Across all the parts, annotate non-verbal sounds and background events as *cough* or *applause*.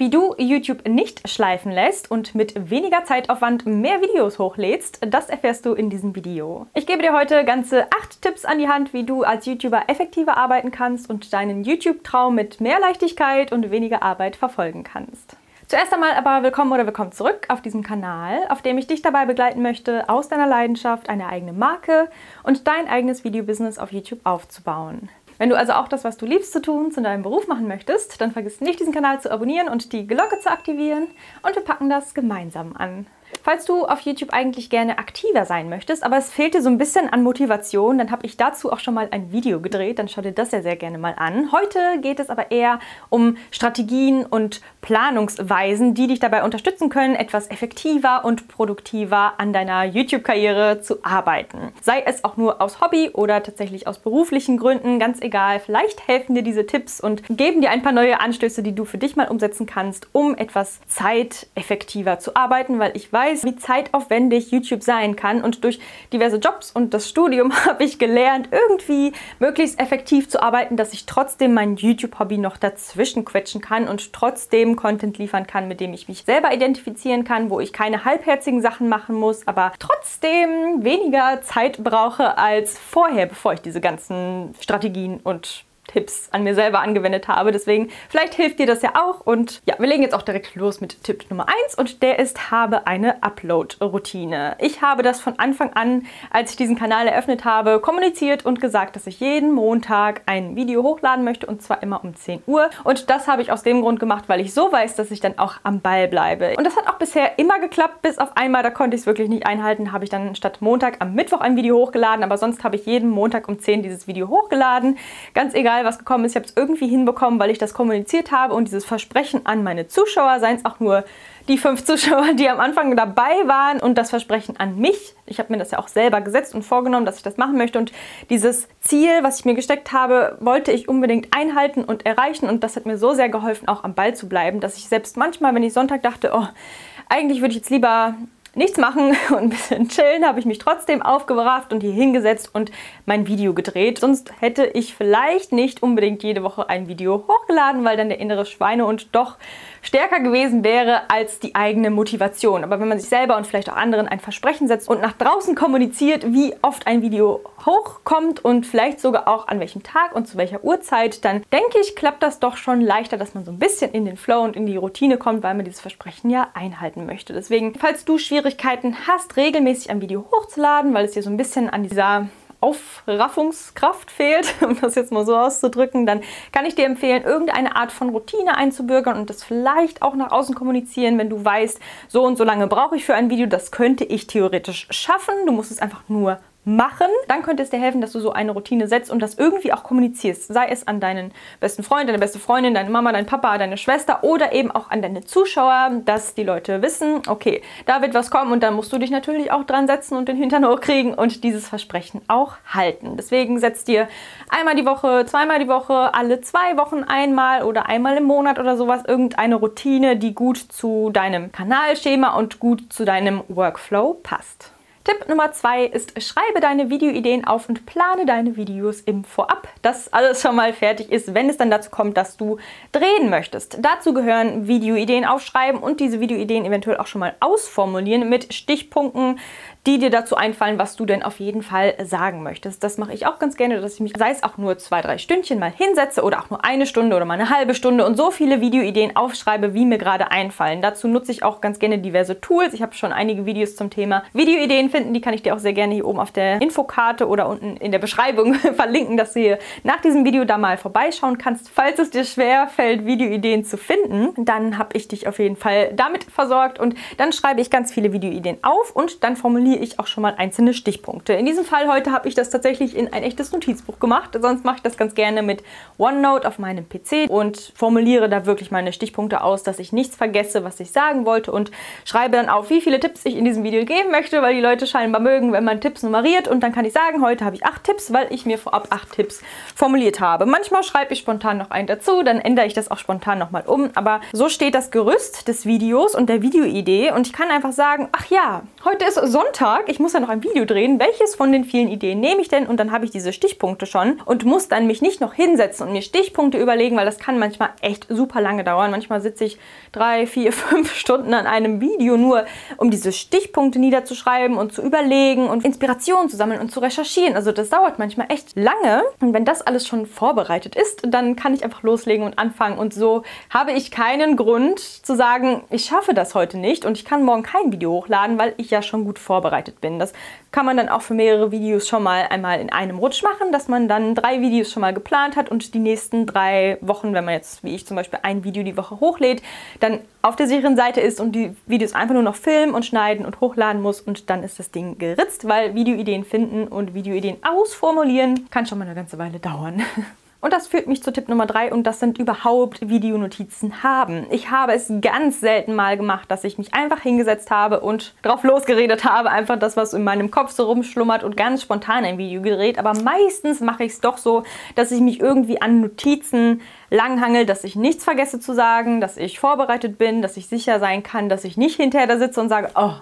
Wie du YouTube nicht schleifen lässt und mit weniger Zeitaufwand mehr Videos hochlädst, das erfährst du in diesem Video. Ich gebe dir heute ganze acht Tipps an die Hand, wie du als YouTuber effektiver arbeiten kannst und deinen YouTube-Traum mit mehr Leichtigkeit und weniger Arbeit verfolgen kannst. Zuerst einmal aber willkommen oder willkommen zurück auf diesem Kanal, auf dem ich dich dabei begleiten möchte, aus deiner Leidenschaft eine eigene Marke und dein eigenes Videobusiness auf YouTube aufzubauen. Wenn du also auch das, was du liebst zu tun, zu deinem Beruf machen möchtest, dann vergiss nicht, diesen Kanal zu abonnieren und die Glocke zu aktivieren und wir packen das gemeinsam an. Falls du auf YouTube eigentlich gerne aktiver sein möchtest, aber es fehlt dir so ein bisschen an Motivation, dann habe ich dazu auch schon mal ein Video gedreht, dann schau dir das ja sehr gerne mal an. Heute geht es aber eher um Strategien und Planungsweisen, die dich dabei unterstützen können, etwas effektiver und produktiver an deiner YouTube-Karriere zu arbeiten. Sei es auch nur aus Hobby oder tatsächlich aus beruflichen Gründen, ganz egal. Vielleicht helfen dir diese Tipps und geben dir ein paar neue Anstöße, die du für dich mal umsetzen kannst, um etwas zeiteffektiver zu arbeiten, weil ich weiß, weiß, wie zeitaufwendig YouTube sein kann. Und durch diverse Jobs und das Studium *laughs* habe ich gelernt, irgendwie möglichst effektiv zu arbeiten, dass ich trotzdem mein YouTube-Hobby noch dazwischen quetschen kann und trotzdem Content liefern kann, mit dem ich mich selber identifizieren kann, wo ich keine halbherzigen Sachen machen muss, aber trotzdem weniger Zeit brauche als vorher, bevor ich diese ganzen Strategien und Tipps an mir selber angewendet habe. Deswegen, vielleicht hilft dir das ja auch. Und ja, wir legen jetzt auch direkt los mit Tipp Nummer 1 und der ist, habe eine Upload-Routine. Ich habe das von Anfang an, als ich diesen Kanal eröffnet habe, kommuniziert und gesagt, dass ich jeden Montag ein Video hochladen möchte und zwar immer um 10 Uhr. Und das habe ich aus dem Grund gemacht, weil ich so weiß, dass ich dann auch am Ball bleibe. Und das hat auch bisher immer geklappt, bis auf einmal, da konnte ich es wirklich nicht einhalten, habe ich dann statt Montag am Mittwoch ein Video hochgeladen, aber sonst habe ich jeden Montag um 10 dieses Video hochgeladen. Ganz egal, egal was gekommen ist, ich habe es irgendwie hinbekommen, weil ich das kommuniziert habe und dieses Versprechen an meine Zuschauer, seien es auch nur die fünf *laughs* Zuschauer, die am Anfang dabei waren und das Versprechen an mich. Ich habe mir das ja auch selber gesetzt und vorgenommen, dass ich das machen möchte und dieses Ziel, was ich mir gesteckt habe, wollte ich unbedingt einhalten und erreichen und das hat mir so sehr geholfen, auch am Ball zu bleiben, dass ich selbst manchmal, wenn ich Sonntag dachte, oh, eigentlich würde ich jetzt lieber nichts machen *laughs* und ein bisschen chillen, habe ich mich trotzdem aufgebracht und hier hingesetzt und mein Video gedreht. Sonst hätte ich vielleicht nicht unbedingt jede Woche ein Video hochgeladen, weil dann der innere Schweinehund doch stärker gewesen wäre als die eigene Motivation. Aber wenn man sich selber und vielleicht auch anderen ein Versprechen setzt und nach draußen kommuniziert, wie oft ein Video hochkommt und vielleicht sogar auch an welchem Tag und zu welcher Uhrzeit, dann denke ich, klappt das doch schon leichter, dass man so ein bisschen in den Flow und in die Routine kommt, weil man dieses Versprechen ja einhalten möchte. Deswegen, falls du Schwierigkeiten hast, regelmäßig ein Video hochzuladen, weil es dir so ein bisschen an dieser Aufraffungskraft fehlt, *laughs* um das jetzt mal so auszudrücken, dann kann ich dir empfehlen, irgendeine Art von Routine einzubürgern und das vielleicht auch nach außen kommunizieren, wenn du weißt, so und so lange brauche ich für ein Video, das könnte ich theoretisch schaffen. Du musst es einfach nur machen, dann könnte es dir helfen, dass du so eine Routine setzt und das irgendwie auch kommunizierst. Sei es an deinen besten Freund, deine beste Freundin, deine Mama, dein Papa, deine Schwester oder eben auch an deine Zuschauer, dass die Leute wissen, okay, da wird was kommen und dann musst du dich natürlich auch dran setzen und den Hintern hochkriegen und dieses Versprechen auch halten. Deswegen setzt dir einmal die Woche, zweimal die Woche, alle zwei Wochen einmal oder einmal im Monat oder sowas irgendeine Routine, die gut zu deinem Kanalschema und gut zu deinem Workflow passt. Tipp Nummer zwei ist, schreibe deine Videoideen auf und plane deine Videos im Vorab, dass alles schon mal fertig ist, wenn es dann dazu kommt, dass du drehen möchtest. Dazu gehören Videoideen aufschreiben und diese Videoideen eventuell auch schon mal ausformulieren mit Stichpunkten, die dir dazu einfallen, was du denn auf jeden Fall sagen möchtest. Das mache ich auch ganz gerne, dass ich mich, sei es auch nur zwei, drei Stündchen mal hinsetze oder auch nur eine Stunde oder mal eine halbe Stunde und so viele Videoideen aufschreibe, wie mir gerade einfallen. Dazu nutze ich auch ganz gerne diverse Tools. Ich habe schon einige Videos zum Thema Videoideen finden. Die kann ich dir auch sehr gerne hier oben auf der Infokarte oder unten in der Beschreibung *laughs* verlinken, dass du hier nach diesem Video da mal vorbeischauen kannst. Falls es dir schwer fällt, Videoideen zu finden, dann habe ich dich auf jeden Fall damit versorgt und dann schreibe ich ganz viele Videoideen auf und dann formuliere formuliere ich auch schon mal einzelne Stichpunkte. In diesem Fall heute habe ich das tatsächlich in ein echtes Notizbuch gemacht. Sonst mache ich das ganz gerne mit OneNote auf meinem PC und formuliere da wirklich meine Stichpunkte aus, dass ich nichts vergesse, was ich sagen wollte und schreibe dann auf, wie viele Tipps ich in diesem Video geben möchte, weil die Leute scheinbar mögen, wenn man Tipps nummeriert und dann kann ich sagen, heute habe ich acht Tipps, weil ich mir vorab acht Tipps formuliert habe. Manchmal schreibe ich spontan noch einen dazu, dann ändere ich das auch spontan nochmal um, aber so steht das Gerüst des Videos und der Videoidee und ich kann einfach sagen, ach ja, heute ist Sonntag, ich muss ja noch ein Video drehen, welches von den vielen Ideen nehme ich denn und dann habe ich diese Stichpunkte schon und muss dann mich nicht noch hinsetzen und mir Stichpunkte überlegen, weil das kann manchmal echt super lange dauern. Manchmal sitze ich drei, vier, *laughs* fünf Stunden an einem Video nur, um diese Stichpunkte niederzuschreiben und zu überlegen und Inspirationen zu sammeln und zu recherchieren. Also das dauert manchmal echt lange. Und wenn das alles schon vorbereitet ist, dann kann ich einfach loslegen und anfangen. Und so habe ich keinen Grund zu sagen, ich schaffe das heute nicht und ich kann morgen kein Video hochladen, weil ich ja schon gut vorbereitet bin. Das kann man dann auch für mehrere Videos schon mal einmal in einem Rutsch machen, dass man dann drei Videos schon mal geplant hat und die nächsten drei Wochen, wenn man jetzt wie ich zum Beispiel ein Video die Woche hochlädt, dann auf der sicheren Seite ist und die Videos einfach nur noch filmen und schneiden und hochladen muss und dann ist das Ding geritzt, weil Videoideen finden und Videoideen ausformulieren kann schon mal eine ganze Weile dauern. *laughs* Und das führt mich zu Tipp Nummer drei und das sind überhaupt Videonotizen haben. Ich habe es ganz selten mal gemacht, dass ich mich einfach hingesetzt habe und drauf losgeredet habe, einfach das, was in meinem Kopf so rumschlummert und ganz spontan ein Video gedreht. Aber meistens mache ich es doch so, dass ich mich irgendwie an Notizen langhangel, dass ich nichts vergesse zu sagen, dass ich vorbereitet bin, dass ich sicher sein kann, dass ich nicht hinterher da sitze und sage, oh,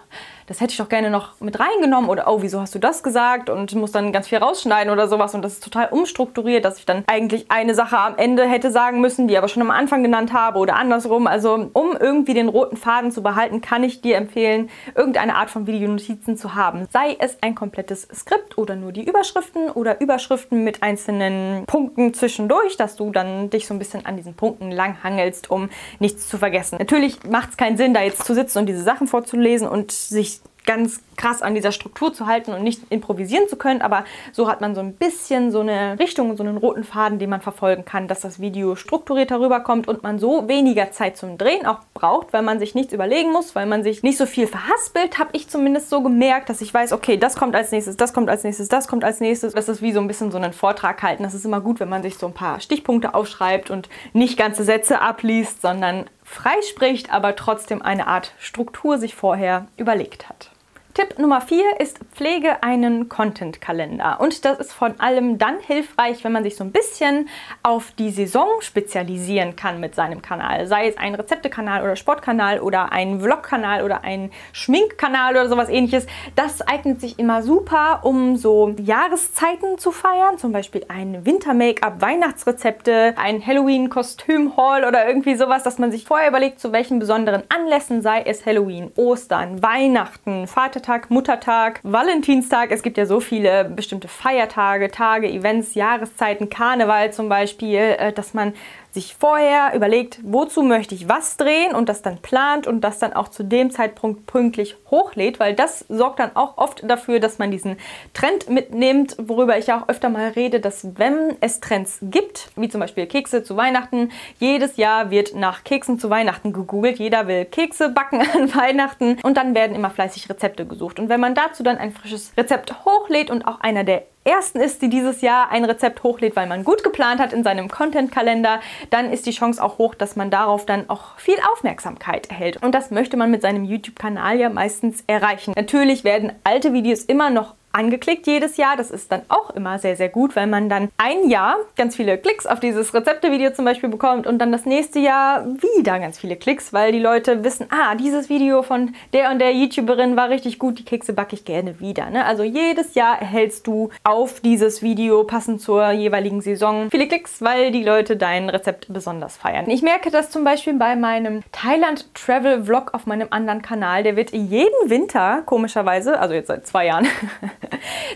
das hätte ich doch gerne noch mit reingenommen oder oh, wieso hast du das gesagt und muss dann ganz viel rausschneiden oder sowas und das ist total umstrukturiert, dass ich dann eigentlich eine Sache am Ende hätte sagen müssen, die aber schon am Anfang genannt habe oder andersrum. Also um irgendwie den roten Faden zu behalten, kann ich dir empfehlen, irgendeine Art von Videonotizen zu haben. Sei es ein komplettes Skript oder nur die Überschriften oder Überschriften mit einzelnen Punkten zwischendurch, dass du dann dich so ein bisschen an diesen Punkten langhangelst, um nichts zu vergessen. Natürlich macht es keinen Sinn, da jetzt zu sitzen und diese Sachen vorzulesen und sich ganz krass an dieser Struktur zu halten und nicht improvisieren zu können, aber so hat man so ein bisschen so eine Richtung, so einen roten Faden, den man verfolgen kann, dass das Video strukturierter rüberkommt und man so weniger Zeit zum Drehen auch braucht, weil man sich nichts überlegen muss, weil man sich nicht so viel verhaspelt, habe ich zumindest so gemerkt, dass ich weiß, okay, das kommt als nächstes, das kommt als nächstes, das kommt als nächstes. Das ist wie so ein bisschen so einen Vortrag halten. Das ist immer gut, wenn man sich so ein paar Stichpunkte aufschreibt und nicht ganze Sätze abliest, sondern frei spricht, aber trotzdem eine Art Struktur sich vorher überlegt hat. Tipp Nummer 4 ist, pflege einen Content-Kalender. Und das ist vor allem dann hilfreich, wenn man sich so ein bisschen auf die Saison spezialisieren kann mit seinem Kanal. Sei es ein Rezeptekanal oder Sportkanal oder ein Vlog-Kanal oder ein Schminkkanal oder sowas ähnliches. Das eignet sich immer super, um so Jahreszeiten zu feiern. Zum Beispiel ein Winter-Make-up, Weihnachtsrezepte, ein Halloween-Kostüm-Haul oder irgendwie sowas, dass man sich vorher überlegt, zu welchen besonderen Anlässen, sei es Halloween, Ostern, Weihnachten, Vatertag, Vatertag, Muttertag, Valentinstag. Es gibt ja so viele bestimmte Feiertage, Tage, Events, Jahreszeiten, Karneval zum Beispiel, äh, dass man sich vorher überlegt, wozu möchte ich was drehen und das dann plant und das dann auch zu dem Zeitpunkt pünktlich hochlädt, weil das sorgt dann auch oft dafür, dass man diesen Trend mitnimmt, worüber ich ja auch öfter mal rede, dass wenn es Trends gibt, wie zum Beispiel Kekse zu Weihnachten, jedes Jahr wird nach Keksen zu Weihnachten gegoogelt, jeder will Kekse backen *laughs* an Weihnachten und dann werden immer fleißig Rezepte gesucht. Und wenn man dazu dann ein frisches Rezept hochlädt und auch einer der ersten ist, die dieses Jahr ein Rezept hochlädt, weil man gut geplant hat in seinem Content-Kalender, dann ist die Chance auch hoch, dass man darauf dann auch viel Aufmerksamkeit erhält. Und das möchte man mit seinem YouTube-Kanal ja meistens erreichen. Natürlich werden alte Videos immer noch angeklickt jedes Jahr. Das ist dann auch immer sehr, sehr gut, weil man dann ein Jahr ganz viele Klicks auf dieses Rezeptevideo zum Beispiel bekommt und dann das nächste Jahr wieder ganz viele Klicks, weil die Leute wissen, ah, dieses Video von der und der YouTuberin war richtig gut, die Kekse backe ich gerne wieder. Ne? Also jedes Jahr erhältst du auf dieses Video passend zur jeweiligen Saison viele Klicks, weil die Leute dein Rezept besonders feiern. Ich merke das zum Beispiel bei meinem Thailand Travel Vlog auf meinem anderen Kanal. Der wird jeden Winter, komischerweise, also jetzt seit zwei Jahren, *laughs*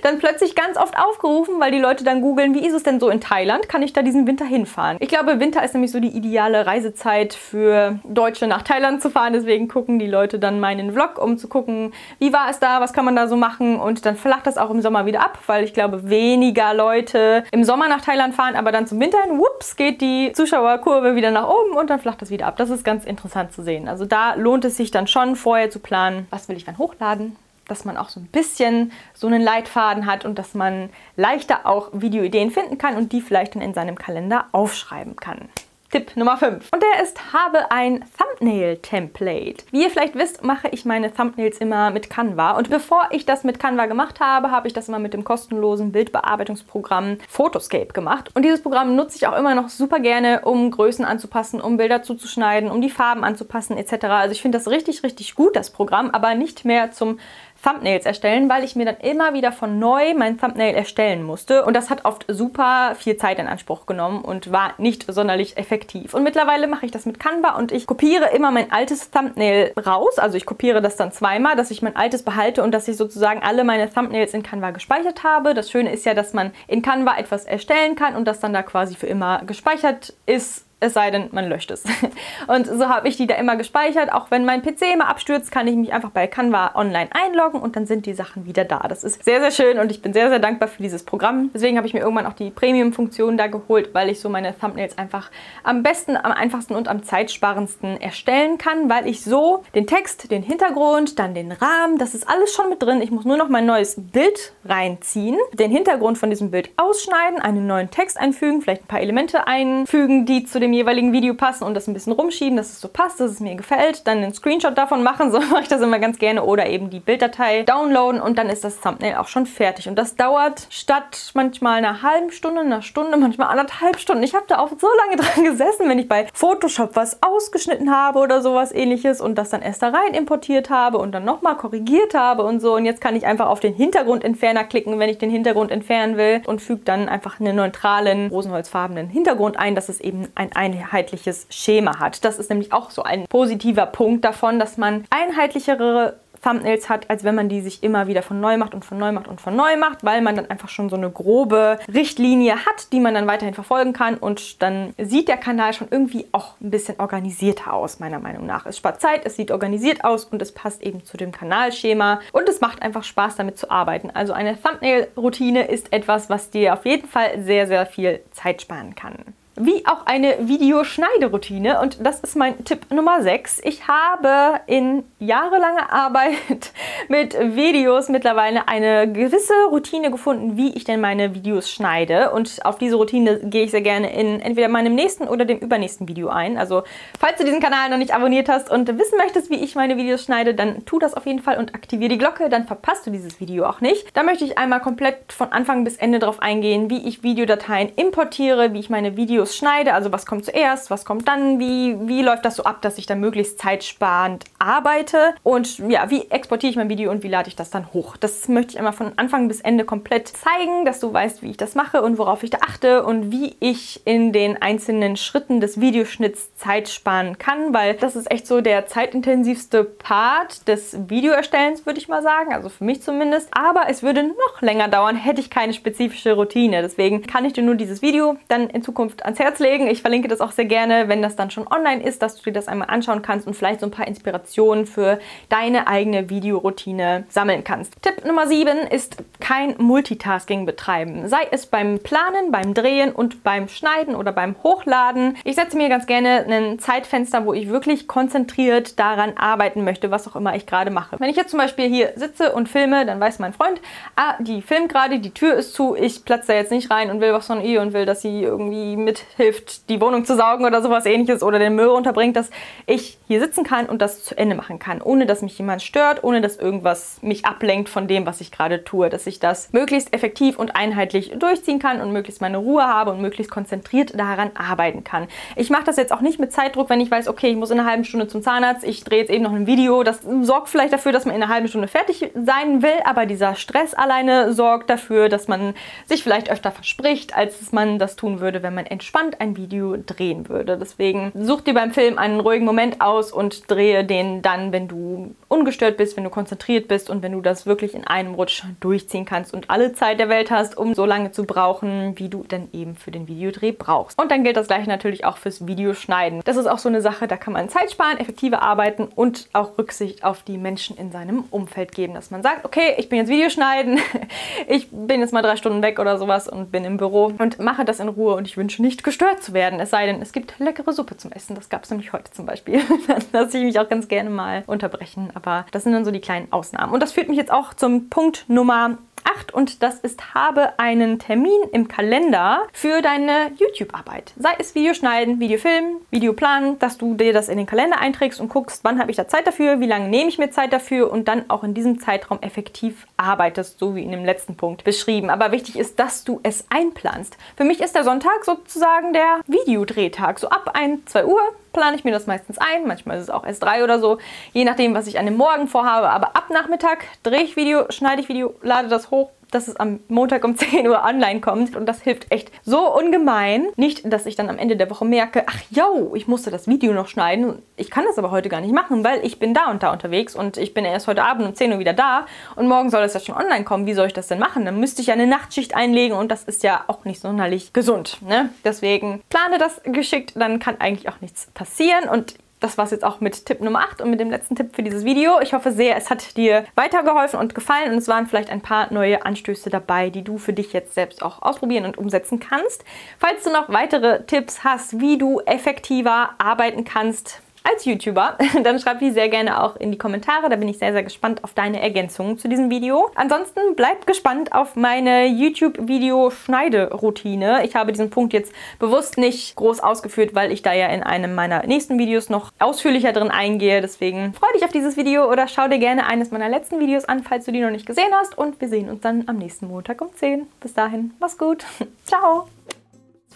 dann plötzlich ganz oft aufgerufen, weil die Leute dann googeln, wie ist es denn so in Thailand? Kann ich da diesen Winter hinfahren? Ich glaube, Winter ist nämlich so die ideale Reisezeit für Deutsche nach Thailand zu fahren. Deswegen gucken die Leute dann meinen Vlog, um zu gucken, wie war es da, was kann man da so machen. Und dann flacht das auch im Sommer wieder ab, weil ich glaube, weniger Leute im Sommer nach Thailand fahren, aber dann zum Winter hin, whoops, geht die Zuschauerkurve wieder nach oben und dann flacht das wieder ab. Das ist ganz interessant zu sehen. Also da lohnt es sich dann schon vorher zu planen, was will ich wann hochladen, dass man auch so ein bisschen so einen Leitfaden hat und dass man leichter auch Videoideen finden kann und die vielleicht dann in seinem Kalender aufschreiben kann. Tipp Nummer 5. Und der ist, habe ein Thumbnail-Template. Wie ihr vielleicht wisst, mache ich meine Thumbnails immer mit Canva. Und bevor ich das mit Canva gemacht habe, habe ich das immer mit dem kostenlosen Bildbearbeitungsprogramm Photoscape gemacht. Und dieses Programm nutze ich auch immer noch super gerne, um Größen anzupassen, um Bilder zuzuschneiden, um die Farben anzupassen etc. Also ich finde das richtig, richtig gut, das Programm, aber nicht mehr zum Thumbnails erstellen, weil ich mir dann immer wieder von neu mein Thumbnail erstellen musste. Und das hat oft super viel Zeit in Anspruch genommen und war nicht sonderlich effektiv. Und mittlerweile mache ich das mit Canva und ich kopiere immer mein altes Thumbnail raus. Also ich kopiere das dann zweimal, dass ich mein altes behalte und dass ich sozusagen alle meine Thumbnails in Canva gespeichert habe. Das Schöne ist ja, dass man in Canva etwas erstellen kann und das dann da quasi für immer gespeichert ist es sei denn, man löscht es. *laughs* Und so habe ich die da immer gespeichert. Auch wenn mein PC immer abstürzt, kann ich mich einfach bei Canva online einloggen und dann sind die Sachen wieder da. Das ist sehr, sehr schön und ich bin sehr, sehr dankbar für dieses Programm. Deswegen habe ich mir irgendwann auch die Premium-Funktion da geholt, weil ich so meine Thumbnails einfach am besten, am einfachsten und am zeitsparendsten erstellen kann, weil ich so den Text, den Hintergrund, dann den Rahmen, das ist alles schon mit drin. Ich muss nur noch mein neues Bild reinziehen, den Hintergrund von diesem Bild ausschneiden, einen neuen Text einfügen, vielleicht ein paar Elemente einfügen, die zu dem dem jeweiligen Video passen und das ein bisschen rumschieben, dass es so passt, dass es mir gefällt. Dann einen Screenshot davon machen, *laughs* so mache ich das immer ganz gerne. Oder eben die Bilddatei downloaden und dann ist das Thumbnail auch schon fertig. Und das dauert statt manchmal einer halben Stunde, einer Stunde, manchmal anderthalb Stunden. Ich habe da auch so lange *laughs* dran gesessen, wenn ich bei Photoshop was ausgeschnitten habe oder sowas ähnliches und das dann erst da rein importiert habe und dann nochmal korrigiert habe und so. Und jetzt kann ich einfach auf den Hintergrundentferner klicken, wenn ich den Hintergrund entfernen will und füge dann einfach einen neutralen, rosenholzfarbenen Hintergrund ein, dass es eben ein einheitliches Schema hat. Das ist nämlich auch so ein positiver Punkt davon, dass man einheitlichere Thumbnails hat, als wenn man die sich immer wieder von neu macht und von neu macht und von neu macht, weil man dann einfach schon so eine grobe Richtlinie hat, die man dann weiterhin verfolgen kann und dann sieht der Kanal schon irgendwie auch ein bisschen organisierter aus, meiner Meinung nach. Es spart Zeit, es sieht organisiert aus und es passt eben zu dem Kanalschema und es macht einfach Spaß damit zu arbeiten. Also eine Thumbnail-Routine ist etwas, was dir auf jeden Fall sehr, sehr viel Zeit sparen kann wie auch eine Videoschneideroutine und das ist mein Tipp Nummer 6. Ich habe in jahrelanger Arbeit *laughs* mit Videos mittlerweile eine gewisse Routine gefunden, wie ich denn meine Videos schneide und auf diese Routine gehe ich sehr gerne in entweder meinem nächsten oder dem übernächsten Video ein. Also falls du diesen Kanal noch nicht abonniert hast und wissen möchtest, wie ich meine Videos schneide, dann tu das auf jeden Fall und aktiviere die Glocke, dann verpasst du dieses Video auch nicht. Da möchte ich einmal komplett von Anfang bis Ende darauf eingehen, wie ich Videodateien importiere, wie ich meine Videos Videos schneide, also was kommt zuerst, was kommt dann, wie, wie läuft das so ab, dass ich dann möglichst zeitsparend arbeite und ja, wie exportiere ich mein Video und wie lade ich das dann hoch. Das möchte ich immer von Anfang bis Ende komplett zeigen, dass du weißt, wie ich das mache und worauf ich da achte und wie ich in den einzelnen Schritten des Videoschnitts Zeit sparen kann, weil das ist echt so der zeitintensivste Part des Videoerstellens, würde ich mal sagen, also für mich zumindest. Aber es würde noch länger dauern, hätte ich keine spezifische Routine. Deswegen kann ich dir nur dieses Video dann in Zukunft ans Herz legen. Ich verlinke das auch sehr gerne, wenn das dann schon online ist, dass du dir das einmal anschauen kannst und vielleicht so ein paar Inspirationen für deine eigene Videoroutine sammeln kannst. Tipp Nummer 7 ist kein Multitasking betreiben. Sei es beim Planen, beim Drehen und beim Schneiden oder beim Hochladen. Ich setze mir ganz gerne ein Zeitfenster, wo ich wirklich konzentriert daran arbeiten möchte, was auch immer ich gerade mache. Wenn ich jetzt zum Beispiel hier sitze und filme, dann weiß mein Freund, ah, die filmt gerade, die Tür ist zu, ich platze da jetzt nicht rein und will was von ihr und will, dass sie irgendwie mit hilft, die Wohnung zu saugen oder sowas ähnliches oder den Müll unterbringt, dass ich hier sitzen kann und das zu Ende machen kann, ohne dass mich jemand stört, ohne dass irgendwas mich ablenkt von dem, was ich gerade tue, dass ich das möglichst effektiv und einheitlich durchziehen kann und möglichst meine Ruhe habe und möglichst konzentriert daran arbeiten kann. Ich mache das jetzt auch nicht mit Zeitdruck, wenn ich weiß, okay, ich muss in einer halben Stunde zum Zahnarzt, ich drehe jetzt eben noch ein Video. Das sorgt vielleicht dafür, dass man in einer halben Stunde fertig sein will, aber dieser Stress alleine sorgt dafür, dass man sich vielleicht öfter verspricht, als man das tun würde, wenn man entspannt entspannt ein Video drehen würde. Deswegen such dir beim Film einen ruhigen Moment aus und drehe den dann, wenn du ungestört bist, wenn du konzentriert bist und wenn du das wirklich in einem Rutsch durchziehen kannst und alle Zeit der Welt hast, um so lange zu brauchen, wie du dann eben für den Videodreh brauchst. Und dann gilt das gleiche natürlich auch fürs Videoschneiden. Das ist auch so eine Sache, da kann man Zeit sparen, effektiver arbeiten und auch Rücksicht auf die Menschen in seinem Umfeld geben, dass man sagt, okay, ich bin jetzt Videoschneiden, *laughs* ich bin jetzt mal drei Stunden weg oder sowas und bin im Büro und mache das in Ruhe und ich wünsche nicht gestört zu werden. Es sei denn, es gibt leckere Suppe zum Essen. Das gab es nämlich heute zum Beispiel. *laughs* Dann lasse ich mich auch ganz gerne mal unterbrechen. Aber das sind dann so die kleinen Ausnahmen. Und das führt mich jetzt auch zum Punkt Nummer 8 und das ist habe einen Termin im Kalender für deine YouTube-Arbeit. Sei es Video schneiden, Video filmen, Video planen, dass du dir das in den Kalender einträgst und guckst, wann habe ich da Zeit dafür, wie lange nehme ich mir Zeit dafür und dann auch in diesem Zeitraum effektiv arbeitest, so wie in dem letzten Punkt beschrieben. Aber wichtig ist, dass du es einplanst. Für mich ist der Sonntag sozusagen der Videodrehtag. So ab 1, 2 Uhr plane ich mir das meistens ein. Manchmal ist es auch erst 3 oder so, je nachdem, was ich an dem Morgen vorhabe. Aber ab Nachmittag drehe ich Video, schneide ich Video, lade das hoch, dass es am Montag um *laughs* 10 Uhr online kommt. Und das hilft echt so ungemein. Nicht, dass ich dann am Ende der Woche merke, ach yo, ich musste das Video noch schneiden. Ich kann das aber heute gar nicht machen, weil ich bin da und da unterwegs und ich bin erst heute Abend um 10 Uhr wieder da und morgen soll es ja schon online kommen. Wie soll ich das denn machen? Dann müsste ich ja eine Nachtschicht einlegen und das ist ja auch nicht sonderlich gesund. Ne? Deswegen plane das geschickt, dann kann eigentlich auch nichts passieren. Und das war es jetzt auch mit Tipp Nummer 8 und mit dem letzten Tipp für dieses Video. Ich hoffe sehr, es hat dir weitergeholfen und gefallen und es waren vielleicht ein paar neue Anstöße dabei, die du für dich jetzt selbst auch ausprobieren und umsetzen kannst. Falls du noch weitere Tipps hast, wie du effektiver arbeiten kannst, als YouTuber, *laughs* dann schreib die sehr gerne auch in die Kommentare. Da bin ich sehr, sehr gespannt auf deine Ergänzungen zu diesem Video. Ansonsten bleib gespannt auf meine YouTube-Video-Schneideroutine. Ich habe diesen Punkt jetzt bewusst nicht groß ausgeführt, weil ich da ja in einem meiner nächsten Videos noch ausführlicher drin eingehe. Deswegen freu dich auf dieses Video oder schau dir gerne eines meiner letzten Videos an, falls du die noch nicht gesehen hast. Und wir sehen uns dann am nächsten Montag um 10. Bis dahin, mach's gut. *laughs* Ciao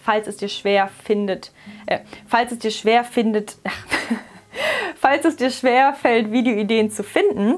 falls es dir schwer findet, äh, falls es dir schwer findet, *laughs* falls es dir schwer fällt, Videoideen zu finden,